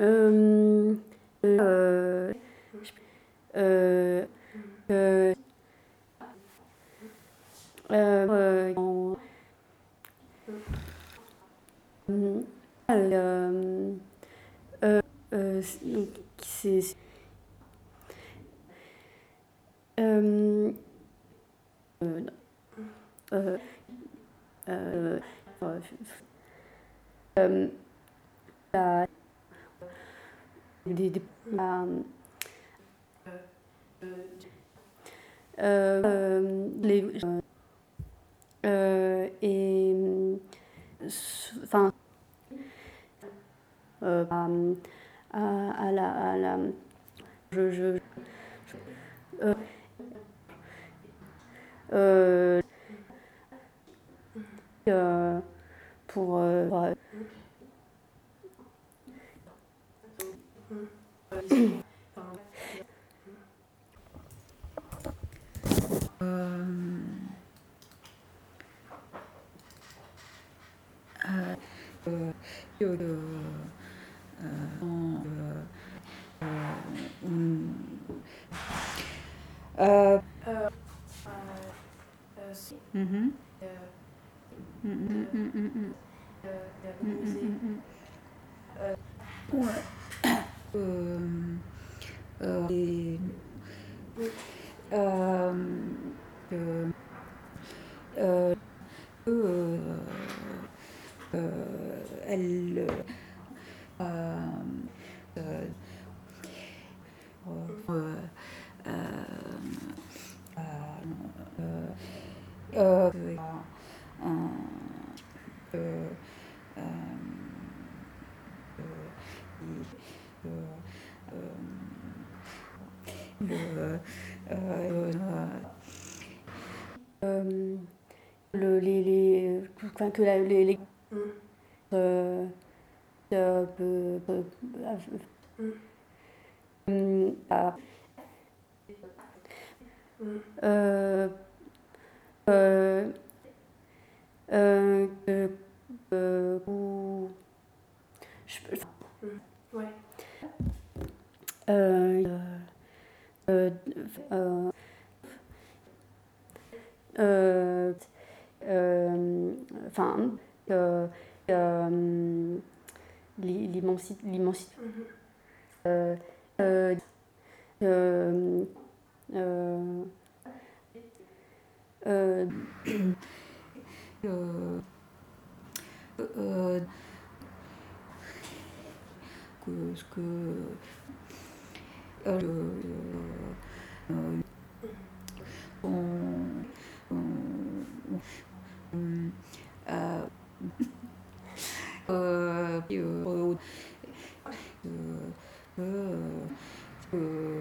Euh, euh, euh, euh, euh, euh, euh, euh, euh, c'est euh, euh, euh, euh, euh, euh, des- des- la- euh, euh, les, euh, et enfin euh, à, la, à la je, je, je- pour Euh et, elle le, les, les, que la, les, les enfin, l'immensité. que ce que euh, euh, euh,